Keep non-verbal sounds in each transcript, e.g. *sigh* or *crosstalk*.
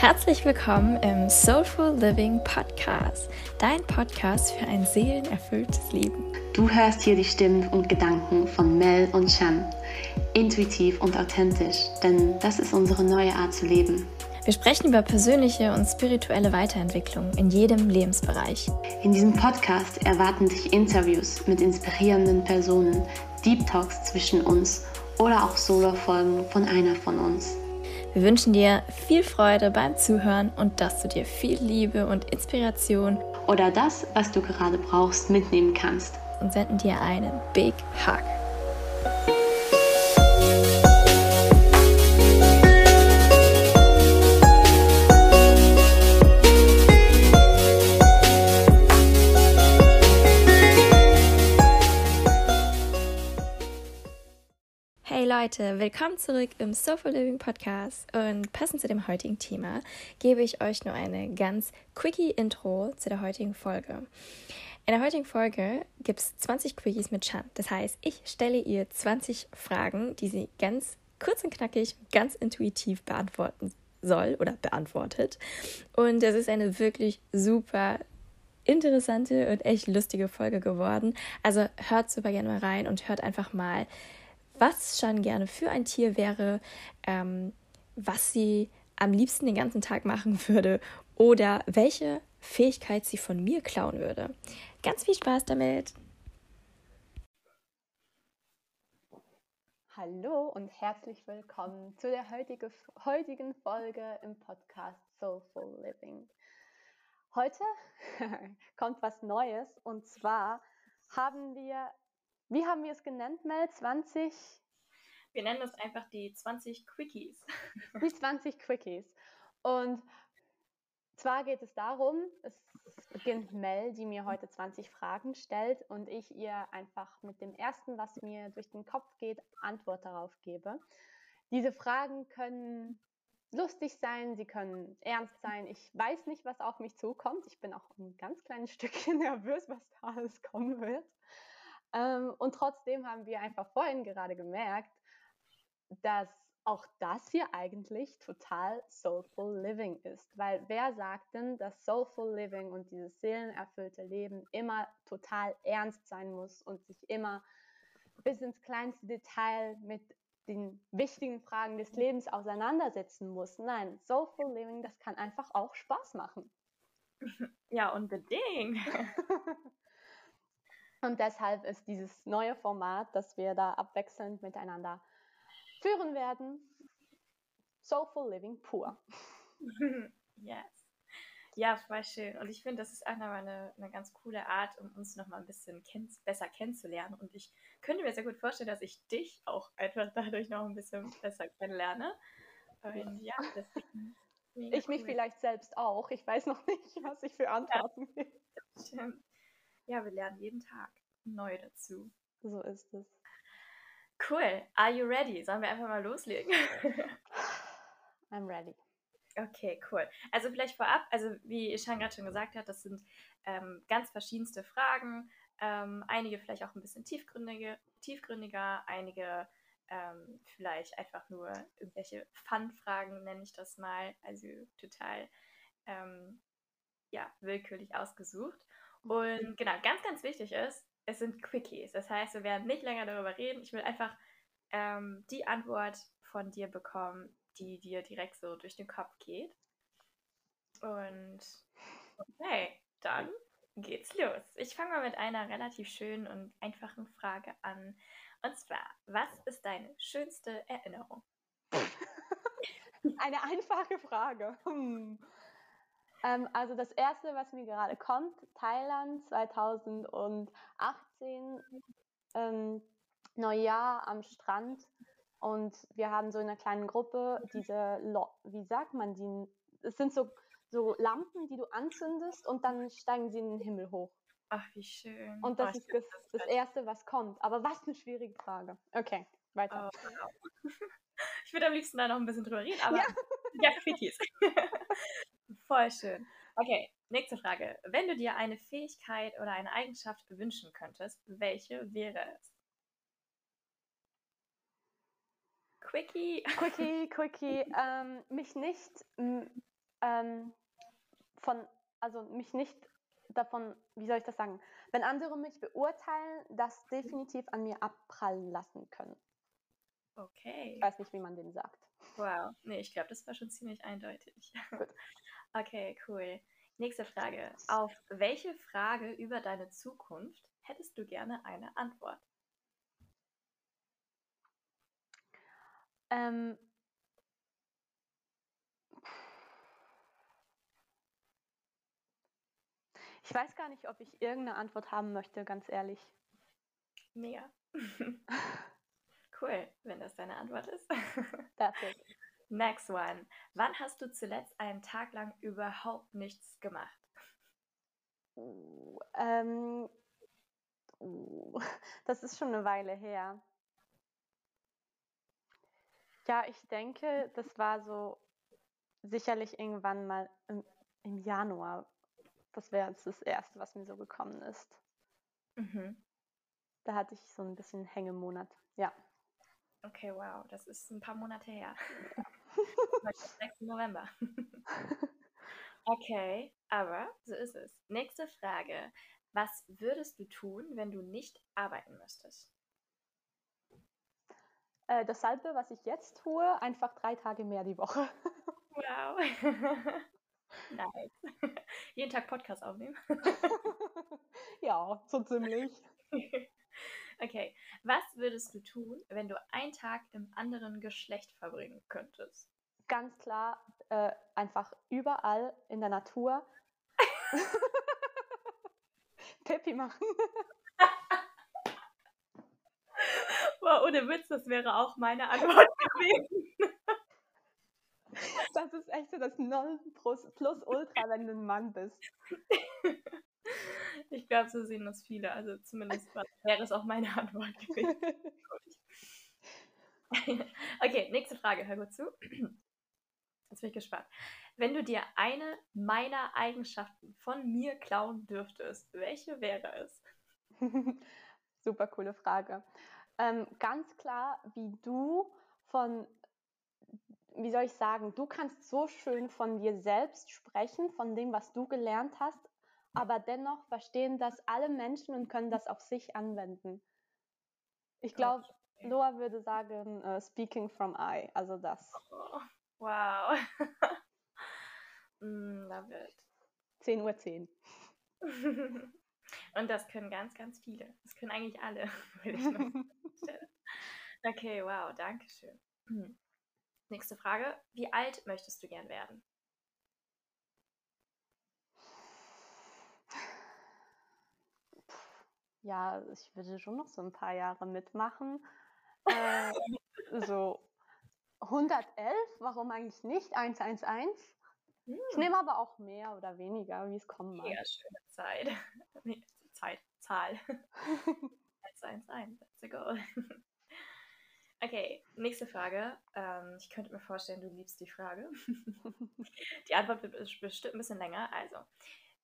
Herzlich willkommen im Soulful Living Podcast, dein Podcast für ein seelenerfülltes Leben. Du hörst hier die Stimmen und Gedanken von Mel und Chan. Intuitiv und authentisch, denn das ist unsere neue Art zu leben. Wir sprechen über persönliche und spirituelle Weiterentwicklung in jedem Lebensbereich. In diesem Podcast erwarten dich Interviews mit inspirierenden Personen, Deep Talks zwischen uns oder auch Solo-Folgen von einer von uns. Wir wünschen dir viel Freude beim Zuhören und dass du dir viel Liebe und Inspiration oder das, was du gerade brauchst, mitnehmen kannst. Und senden dir einen Big Hug. Leute, willkommen zurück im Sofa Living Podcast und passend zu dem heutigen Thema gebe ich euch nur eine ganz quickie Intro zu der heutigen Folge. In der heutigen Folge gibt es 20 Quickies mit Chan. Das heißt, ich stelle ihr 20 Fragen, die sie ganz kurz und knackig, ganz intuitiv beantworten soll oder beantwortet. Und das ist eine wirklich super interessante und echt lustige Folge geworden. Also hört super gerne mal rein und hört einfach mal, was Shan gerne für ein Tier wäre, ähm, was sie am liebsten den ganzen Tag machen würde oder welche Fähigkeit sie von mir klauen würde. Ganz viel Spaß damit! Hallo und herzlich willkommen zu der heutige, heutigen Folge im Podcast Soulful Living. Heute *laughs* kommt was Neues und zwar haben wir wie haben wir es genannt, Mel? 20? Wir nennen es einfach die 20 Quickies. Die 20 Quickies. Und zwar geht es darum, es beginnt Mel, die mir heute 20 Fragen stellt und ich ihr einfach mit dem ersten, was mir durch den Kopf geht, Antwort darauf gebe. Diese Fragen können lustig sein, sie können ernst sein. Ich weiß nicht, was auf mich zukommt. Ich bin auch ein ganz kleines Stückchen *laughs* nervös, was da alles kommen wird. Ähm, und trotzdem haben wir einfach vorhin gerade gemerkt, dass auch das hier eigentlich total Soulful Living ist. Weil wer sagt denn, dass Soulful Living und dieses seelenerfüllte Leben immer total ernst sein muss und sich immer bis ins kleinste Detail mit den wichtigen Fragen des Lebens auseinandersetzen muss? Nein, Soulful Living, das kann einfach auch Spaß machen. Ja, unbedingt. *laughs* Und deshalb ist dieses neue Format, das wir da abwechselnd miteinander führen werden, Soulful Living pur. *laughs* yes. Ja, voll schön. Und ich finde, das ist auch nochmal eine, eine ganz coole Art, um uns nochmal ein bisschen kenn besser kennenzulernen. Und ich könnte mir sehr gut vorstellen, dass ich dich auch einfach dadurch noch ein bisschen besser kennenlerne. Und ja, *laughs* deswegen. Ich cool. mich vielleicht selbst auch. Ich weiß noch nicht, was ich für Antworten ja, Stimmt ja, wir lernen jeden Tag neu dazu. So ist es. Cool. Are you ready? Sollen wir einfach mal loslegen? *laughs* I'm ready. Okay, cool. Also vielleicht vorab, also wie Ishan gerade schon gesagt hat, das sind ähm, ganz verschiedenste Fragen. Ähm, einige vielleicht auch ein bisschen tiefgründige, tiefgründiger, einige ähm, vielleicht einfach nur irgendwelche Fun-Fragen, nenne ich das mal. Also total ähm, ja, willkürlich ausgesucht. Und genau, ganz, ganz wichtig ist, es sind Quickies. Das heißt, wir werden nicht länger darüber reden. Ich will einfach ähm, die Antwort von dir bekommen, die dir direkt so durch den Kopf geht. Und okay, dann geht's los. Ich fange mal mit einer relativ schönen und einfachen Frage an. Und zwar, was ist deine schönste Erinnerung? *laughs* Eine einfache Frage. Hm. Ähm, also das erste, was mir gerade kommt, Thailand 2018, ähm, Neujahr am Strand und wir haben so in einer kleinen Gruppe diese, wie sagt man die, es sind so, so Lampen, die du anzündest und dann steigen sie in den Himmel hoch. Ach, wie schön. Und das oh, ist das, das, Erste, was kommt. Aber was eine schwierige Frage. Okay, weiter. Oh, wow. *laughs* Ich würde am liebsten da noch ein bisschen drüber reden, aber ja, ja Quickies. *laughs* Voll schön. Okay, nächste Frage. Wenn du dir eine Fähigkeit oder eine Eigenschaft wünschen könntest, welche wäre es? Quickie. Quickie, *laughs* Quickie. Ähm, mich nicht ähm, von, also mich nicht davon, wie soll ich das sagen, wenn andere mich beurteilen, das definitiv an mir abprallen lassen können. Okay. Ich weiß nicht, wie man den sagt. Wow. Nee, ich glaube, das war schon ziemlich eindeutig. *laughs* Okay, cool. Nächste Frage. Auf welche Frage über deine Zukunft hättest du gerne eine Antwort? Ähm, ich weiß gar nicht, ob ich irgendeine Antwort haben möchte, ganz ehrlich. Mega. *laughs* cool, wenn das deine Antwort ist. *laughs* It. Next one. Wann hast du zuletzt einen Tag lang überhaupt nichts gemacht? Uh, ähm, uh, *laughs* das ist schon eine Weile her. Ja, ich denke, das war so sicherlich irgendwann mal im, im Januar. Das wäre jetzt das Erste, was mir so gekommen ist. Mhm. Da hatte ich so ein bisschen Hängemonat. Ja. Okay, wow, das ist ein paar Monate her. *laughs* Ist 6. November. *laughs* okay, aber so ist es. Nächste Frage. Was würdest du tun, wenn du nicht arbeiten müsstest? Äh, dasselbe, was ich jetzt tue, einfach drei Tage mehr die Woche. *laughs* Wow. nice. Jeden Tag Podcast aufnehmen. ja, so ziemlich. Okay, was würdest du tun, wenn du einen Tag im anderen Geschlecht verbringen könntest? Ganz klar, äh, einfach überall in der Natur *laughs* Pippi machen. Boah, ohne Witz, das wäre auch meine Antwort *laughs* gewesen. Das ist echt so das Non plus, plus Ultra, wenn du ein Mann bist. *laughs* Ich glaube, so sehen das viele. Also zumindest wäre es auch meine *laughs* Antwort gewesen. *laughs* okay, nächste Frage. Hör gut zu. Jetzt bin ich gespannt. Wenn du dir eine meiner Eigenschaften von mir klauen dürftest, welche wäre es? *laughs* Super coole Frage. Ähm, ganz klar, wie du von, wie soll ich sagen, du kannst so schön von dir selbst sprechen, von dem, was du gelernt hast, aber dennoch verstehen das alle Menschen und können das auf sich anwenden. Ich glaube. Noah würde sagen, äh, speaking from I, also das. Oh, wow. *laughs* mm, love it. 10 Uhr 10. *laughs* Und das können ganz, ganz viele. Das können eigentlich alle, *laughs* würde ich noch feststellen. Okay, wow, danke schön. Hm. Nächste Frage. Wie alt möchtest du gern werden? Ja, ich würde schon noch so ein paar Jahre mitmachen. Äh, *laughs* so 111, warum eigentlich nicht? 111. Ich Hm, nehme aber auch mehr oder weniger, wie es kommen mag. mega schöne Zeit. *laughs* Nee, Zeit, Zahl. *laughs* 111, that's the goal. Okay, nächste Frage. Ähm, ich könnte mir vorstellen, du liebst die Frage. Die Antwort wird bes- bestimmt ein bisschen länger. Also,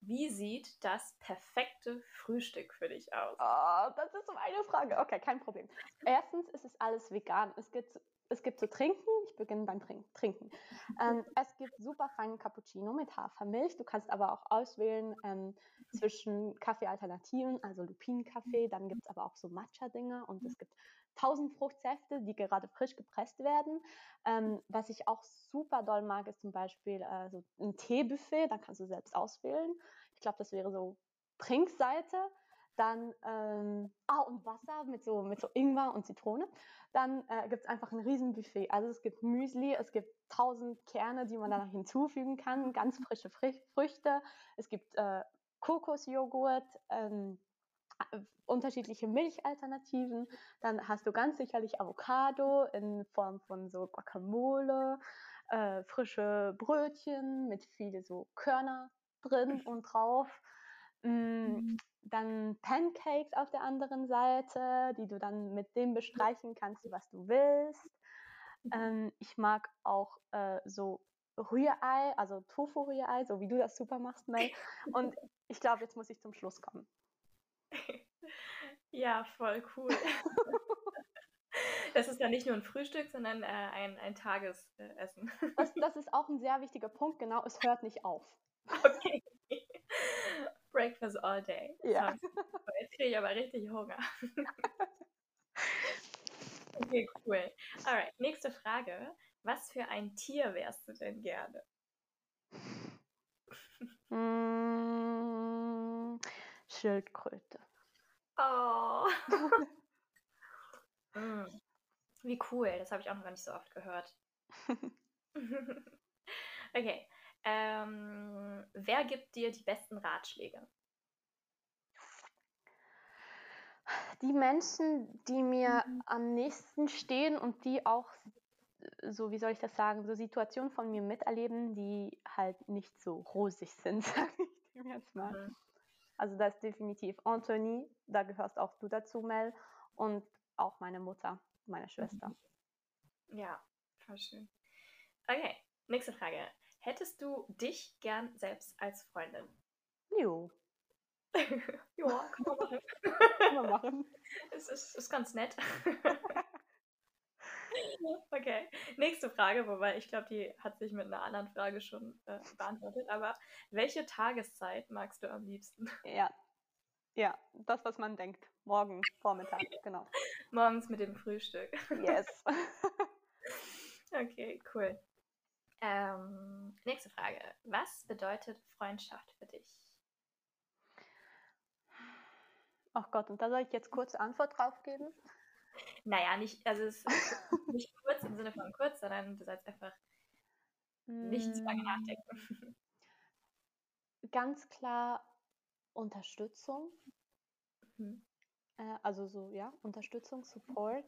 wie sieht das perfekte Frühstück für dich aus? Oh, das ist so eine Frage. Okay, kein Problem. Erstens ist es alles vegan. Es gibt, es gibt zu trinken. Ich beginne beim Trink Trinken. *laughs* Ähm, es gibt super feinen Cappuccino mit Hafermilch. Du kannst aber auch auswählen ähm, zwischen Kaffeealternativen, also Lupinenkaffee. Dann gibt es aber auch so Matcha-Dinger und es gibt tausend Fruchtsäfte, die gerade frisch gepresst werden. Ähm, was ich auch super doll mag, ist zum Beispiel äh, so ein Teebuffet. Da kannst du selbst auswählen. Ich glaube, das wäre so Trinkseite. Dann, ähm, ah, und Wasser mit so, mit so Ingwer und Zitrone. Dann äh, gibt es einfach ein Riesenbuffet. Also es gibt Müsli, es gibt tausend Kerne, die man da hinzufügen kann, ganz frische Frü- Früchte. Es gibt äh, Kokosjoghurt, ähm, äh, unterschiedliche Milchalternativen. Dann hast du ganz sicherlich Avocado in Form von so Guacamole, äh, frische Brötchen mit viele so Körner drin und drauf. Mm, dann Pancakes auf der anderen Seite, die du dann mit dem bestreichen kannst, was du willst. Ähm, ich mag auch äh, so Rührei, also Tofu-Rührei, so wie du das super machst, Mel. *laughs* Und ich glaube, jetzt muss ich zum Schluss kommen. *laughs* Ja, voll cool. Das ist ja nicht nur ein Frühstück, sondern äh, ein, ein Tagesessen. Das, das ist auch ein sehr wichtiger Punkt, genau, es hört nicht auf. Okay. Breakfast all day. Ja. Jetzt kriege ich aber richtig Hunger. Okay, cool. Alright, nächste Frage. Was für ein Tier wärst du denn gerne? Schildkröte. Oh. Mm, *laughs* Wie cool, das habe ich auch noch gar nicht so oft gehört. *laughs* okay. Ähm, wer gibt dir die besten Ratschläge? Die Menschen, die mir am nächsten stehen und die auch, so wie soll ich das sagen, so Situationen von mir miterleben, die halt nicht so rosig sind, *laughs* sage ich dem jetzt mal. Mhm. Also das ist definitiv Anthony, da gehörst auch du dazu, Mel, und auch meine Mutter, meine Schwester. Ja, voll schön. Okay, nächste Frage. Hättest du dich gern selbst als Freundin? Jo, *laughs* ja, kann man machen. kann man machen. *laughs* Es ist, ist ganz nett. *laughs* *laughs* okay, nächste Frage, wobei ich glaube, die hat sich mit einer anderen Frage schon äh, beantwortet. Aber welche Tageszeit magst du am liebsten? Ja, ja, das, was man denkt. Morgen, Vormittag, *laughs* genau. Morgens mit dem Frühstück. Yes. *laughs* Okay, cool. Ähm, nächste Frage. Was bedeutet Freundschaft für dich? Ach Gott, und da soll ich jetzt kurz Antwort drauf geben? Naja, nicht, also es ist *laughs* nicht kurz im Sinne von kurz, sondern du sollst einfach nicht zu lange Mm, nachdenken. Ganz klar Unterstützung, Mhm. äh, also so, ja, Unterstützung, Support,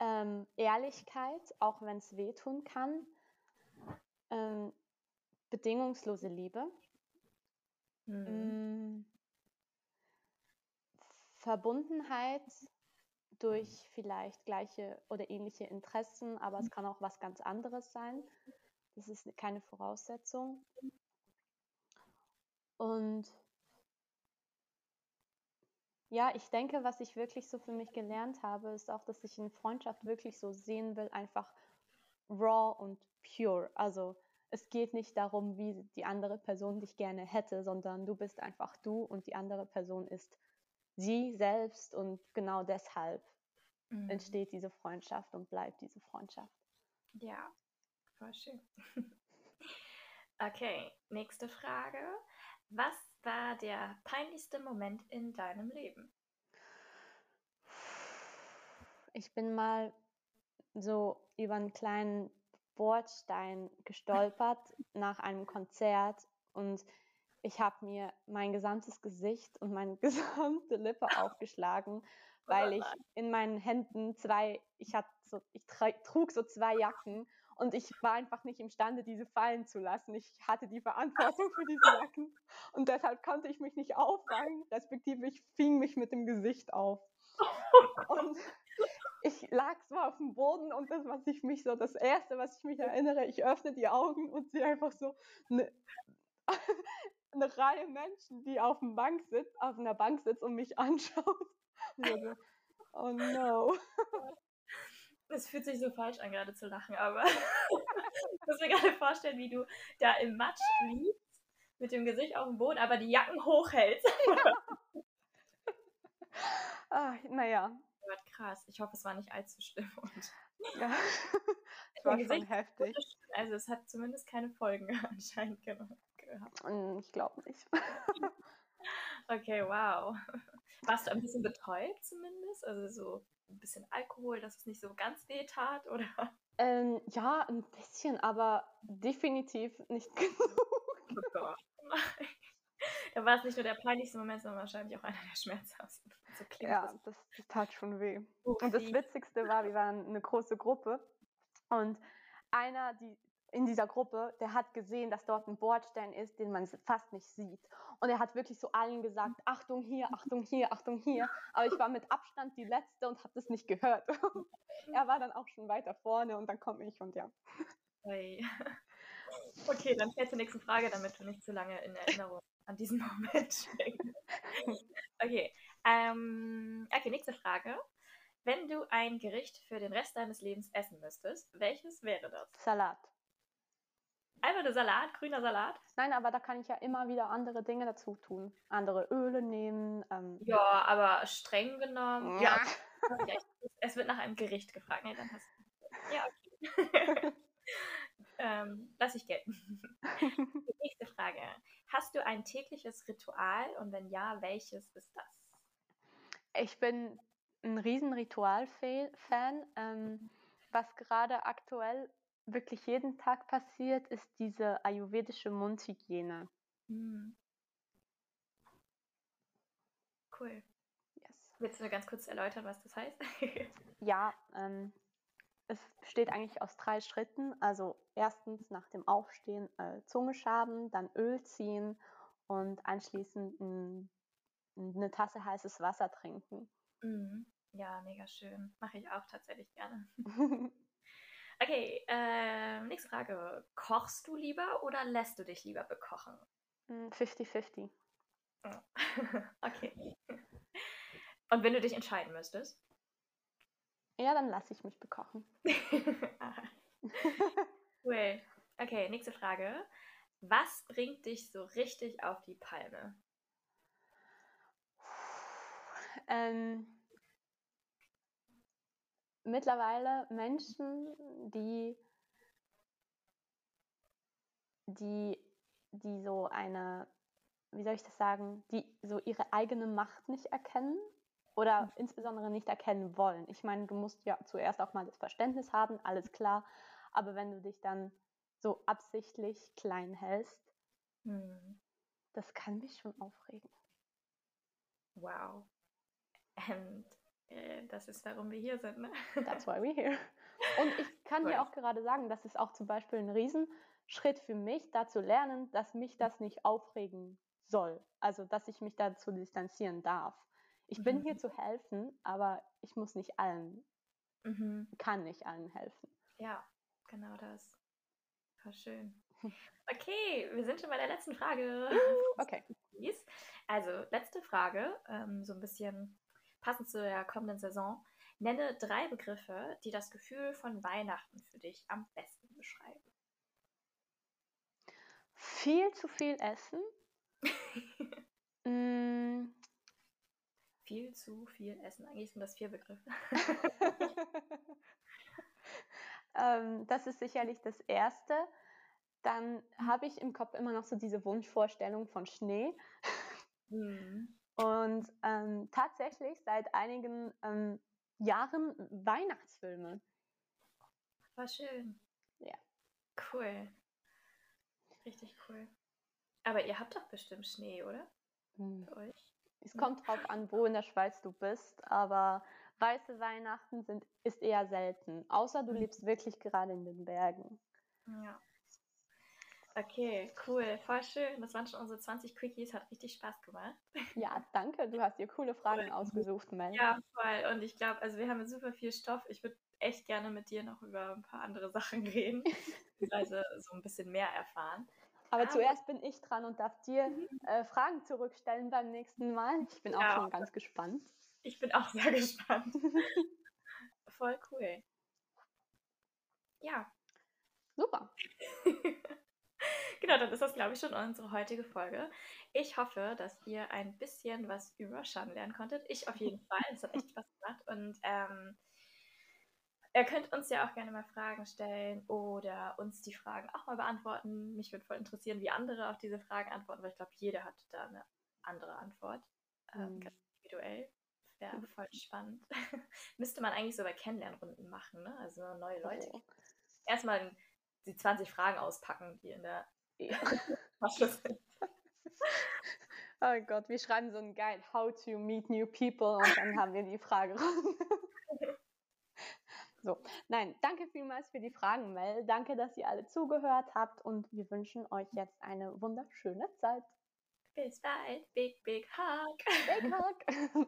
ähm, Ehrlichkeit, auch wenn es wehtun kann, ähm, bedingungslose Liebe, Mhm. mm, Verbundenheit durch vielleicht gleiche oder ähnliche Interessen, aber es kann auch was ganz anderes sein. Das ist keine Voraussetzung. Und ja, ich denke, was ich wirklich so für mich gelernt habe, ist auch, dass ich eine Freundschaft wirklich so sehen will, einfach raw und pure. Also es geht nicht darum, wie die andere Person dich gerne hätte, sondern du bist einfach du und die andere Person ist sie selbst und genau deshalb Mhm. entsteht diese Freundschaft und bleibt diese Freundschaft. Ja, voll schön. *laughs* Okay, nächste Frage. Was war der peinlichste Moment in deinem Leben? Ich bin mal so über einen kleinen Bordstein gestolpert *laughs* nach einem Konzert und ich habe mir mein gesamtes Gesicht und meine *laughs* gesamte Lippe aufgeschlagen, *laughs* weil ich in meinen Händen zwei, ich hatte so, ich trug so zwei Jacken und ich war einfach nicht imstande, diese fallen zu lassen. Ich hatte die Verantwortung für diese Jacken *laughs* und deshalb konnte ich mich nicht auffangen, respektive ich fing mich mit dem Gesicht auf. Und ich lag so auf dem Boden und das, was ich mich so, das erste, was ich mich erinnere, ich öffne die Augen und sehe einfach so eine, eine Reihe Menschen, die auf, dem Bank sitzt, auf einer Bank sitzt und mich *laughs* anschaut. So, oh no. Es fühlt sich so falsch an, gerade zu lachen, aber *laughs* ich muss mir gerade vorstellen, wie du da im Matsch liegst, mit dem Gesicht auf dem Boden, aber die Jacken hochhältst. *laughs* Ah, naja, Gott, krass. Ich hoffe, es war nicht allzu schlimm. Und ja. Es war schon heftig. also es hat zumindest keine Folgen anscheinend ge gehabt. Ich glaube nicht. *laughs* Okay, wow. Warst du ein bisschen betäubt zumindest? Also so ein bisschen Alkohol, dass es nicht so ganz weh tat, oder? Ähm, ja, ein bisschen, aber definitiv nicht *laughs* genug. Oh Gott. Da war es nicht nur der peinlichste Moment, sondern wahrscheinlich auch einer der schmerzhaftesten. So Ja, das. das, das tat schon weh. Upsi. Und das Witzigste war, wir waren eine große Gruppe und einer, die in dieser Gruppe, der hat gesehen, dass dort ein Bordstein ist, den man fast nicht sieht. Und er hat wirklich so allen gesagt, Achtung hier, Achtung hier, Achtung hier. Aber ich war mit Abstand die Letzte und habe das nicht gehört. *laughs* er war dann auch schon weiter vorne und dann komme ich und ja. Okay, dann fällt zur nächsten Frage, damit du nicht zu lange in Erinnerung an diesen *laughs* Moment steckst. Okay, ähm, okay, nächste Frage. Wenn du ein Gericht für den Rest deines Lebens essen müsstest, welches wäre das? Salat. Einfach nur Salat, grüner Salat? Nein, aber da kann ich ja immer wieder andere Dinge dazu tun. Andere Öle nehmen. Ähm. Ja, aber streng genommen. Ja. ja. es wird nach einem Gericht gefragt. Nee, dann hast du. Ja, okay. *laughs* ähm, lass ich gelten. Die *laughs* nächste Frage. Hast du ein tägliches Ritual und wenn ja, welches ist das? Ich bin ein riesen Ritual-Fan. Ähm, was gerade aktuell wirklich jeden Tag passiert, ist diese ayurvedische Mundhygiene. Mhm. Cool. Yes. Willst du mir ganz kurz erläutern, was das heißt? *laughs* ja, ähm, es besteht eigentlich aus drei Schritten. Also erstens nach dem Aufstehen äh, Zunge schaben, dann Öl ziehen und anschließend ein, eine Tasse heißes Wasser trinken. Mhm. Ja, mega schön. Mache ich auch tatsächlich gerne. *laughs* okay, äh, nächste Frage. Kochst du lieber oder lässt du dich lieber bekochen? 50-50. Oh. *laughs* okay. Und wenn du dich entscheiden müsstest? Ja, dann lasse ich mich bekochen. *laughs* cool. Okay, nächste Frage. Was bringt dich so richtig auf die Palme? Ähm, mittlerweile Menschen, die, die, die so eine, wie soll ich das sagen, die so ihre eigene Macht nicht erkennen oder mhm. insbesondere nicht erkennen wollen. Ich meine, du musst ja zuerst auch mal das Verständnis haben, alles klar, aber wenn du dich dann so absichtlich klein hältst, mhm. das kann mich schon aufregen. Wow. Und das ist, warum wir hier sind. Ne? That's why we're here. *laughs* Und ich kann dir auch gerade sagen, das ist auch zum Beispiel ein Riesenschritt für mich, da zu lernen, dass mich das nicht aufregen soll. Also, dass ich mich dazu distanzieren darf. Ich bin mhm. hier zu helfen, aber ich muss nicht allen, mhm. kann nicht allen helfen. Ja, genau das. War schön. Okay, wir sind schon bei der letzten Frage. Okay. *laughs* Also, letzte Frage, ähm, so ein bisschen passend zu der kommenden Saison. Nenne drei Begriffe, die das Gefühl von Weihnachten für dich am besten beschreiben. Viel zu viel essen. *laughs* mm. Viel zu viel essen. Eigentlich sind das vier Begriffe. *laughs* ähm, das ist sicherlich das Erste. Dann habe ich im Kopf immer noch so diese Wunschvorstellung von Schnee. Mhm. Und ähm, tatsächlich seit einigen ähm, Jahren Weihnachtsfilme. War schön. Ja. Cool. Richtig cool. Aber ihr habt doch bestimmt Schnee, oder? Hm. Für euch? Es kommt drauf an, wo in der Schweiz du bist, aber weiße Weihnachten sind, ist eher selten. Außer du hm. lebst wirklich gerade in den Bergen. Ja. Okay, cool, voll schön. Das waren schon unsere 20 Quickies, hat richtig Spaß gemacht. Ja, danke. Du hast dir coole Fragen cool. ausgesucht, Mel. Ja, voll. Und ich glaube, also wir haben super viel Stoff. Ich würde echt gerne mit dir noch über ein paar andere Sachen reden, beziehungsweise *laughs* so ein bisschen mehr erfahren. Aber ah, zuerst bin ich dran und darf dir mhm. äh, Fragen zurückstellen beim nächsten Mal. Ich bin auch ja. schon ganz gespannt. Ich bin auch sehr *laughs* gespannt. *laughs* voll cool. Ja. Super. Genau, dann ist das, glaube ich, schon unsere heutige Folge. Ich hoffe, dass ihr ein bisschen was über Shan lernen konntet. Ich auf jeden Fall. Es hat echt Spaß gemacht. Und ähm, ihr könnt uns ja auch gerne mal Fragen stellen oder uns die Fragen auch mal beantworten. Mich würde voll interessieren, wie andere auf diese Fragen antworten, weil ich glaube, jeder hat da eine andere Antwort. Ähm, mhm. ganz individuell. Wäre voll spannend. *laughs* Müsste man eigentlich so bei Kennenlernrunden machen, ne? Also neue Leute. Oh. Erstmal die 20 Fragen auspacken, die in der ja. *laughs* *laughs* oh Gott, wir schreiben so einen Guide, how to meet new people und dann haben wir die Frage. *laughs* so, nein, danke vielmals für die Fragen, Mel. Danke, dass ihr alle zugehört habt und wir wünschen euch jetzt eine wunderschöne Zeit. Bis bald. Big, big hug. Big hug.